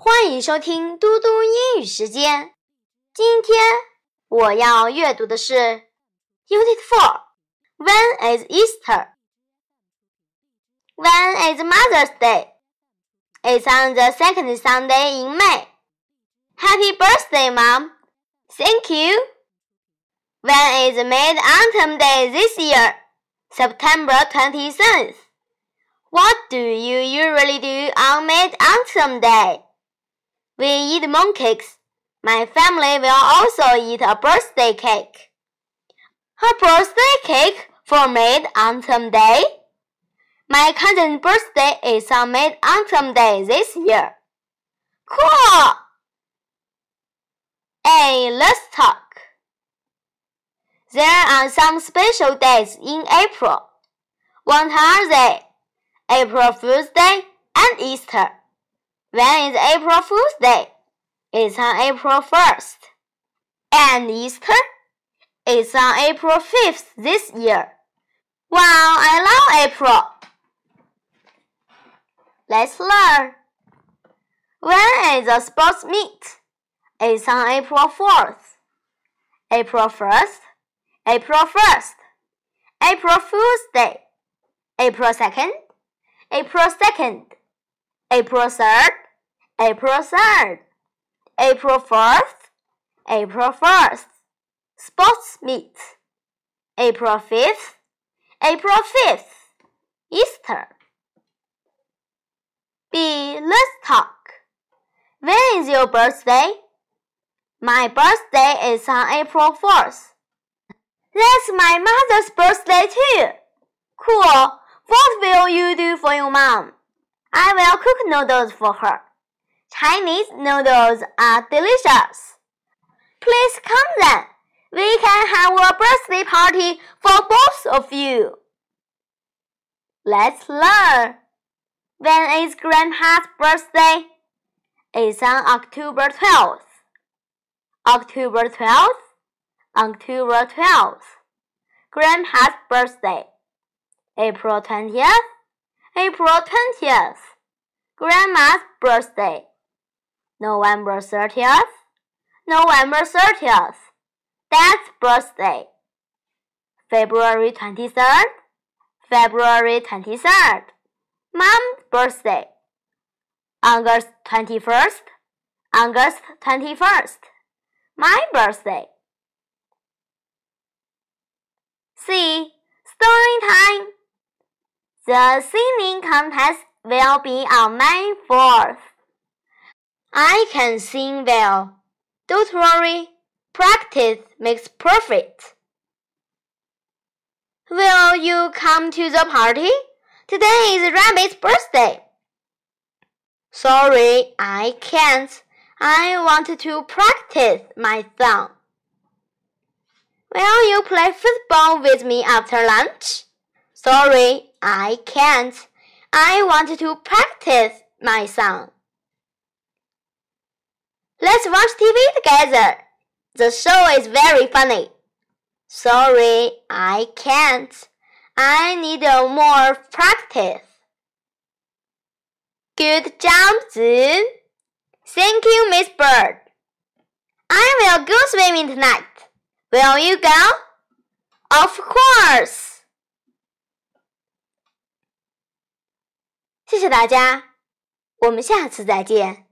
欢迎收听嘟嘟英语时间。今天我要阅读的是 Unit Four。When is Easter? When is Mother's Day? It's on the second Sunday in May. Happy birthday, Mom! Thank you. When is Mid-Autumn Day this year? September 27th. What do you usually do on Mid-Autumn Day? We eat mooncakes. My family will also eat a birthday cake. A birthday cake for Mid-Autumn Day? My cousin's birthday is on Mid-Autumn Day this year. Cool! A. Let's talk. There are some special days in April. What are they? April Fool's Day and Easter. When is April Fool's Day? It's on April 1st. And Easter? It's on April 5th this year. Wow, I love April. Let's learn. When is the sports meet? It's on April 4th. April 1st, April 1st, April Fool's Day, April 2nd, April 2nd, April 3rd, April 3rd, April 4th, April 1st, Sports Meet, April 5th, April 5th, Easter. B. Let's talk. When is your birthday? My birthday is on April 4th. That's my mother's birthday too. Cool. What will you do for your mom? I will cook noodles for her. Chinese noodles are delicious. Please come then. We can have a birthday party for both of you. Let's learn. When is Grandpa's birthday? It's on October 12th. October 12th? October 12th. Grandpa's birthday. April 20th. April 20th. Grandma's birthday. November 30th. November 30th. Dad's birthday. February 23rd. February 23rd. Mom's birthday. August 21st. August 21st. My birthday. C. Story time. The singing contest will be on May 4th. I can sing well. Don't worry. Practice makes perfect. Will you come to the party? Today is Rabbit's birthday. Sorry, I can't. I want to practice my song. Will you play football with me after lunch? Sorry, I can't. I want to practice my song. Let's watch TV together. The show is very funny. Sorry, I can't. I need more practice. Good job, Zoom. Thank you, Miss Bird. I will go swimming tonight. Will you go? Of course. 谢谢大家，我们下次再见。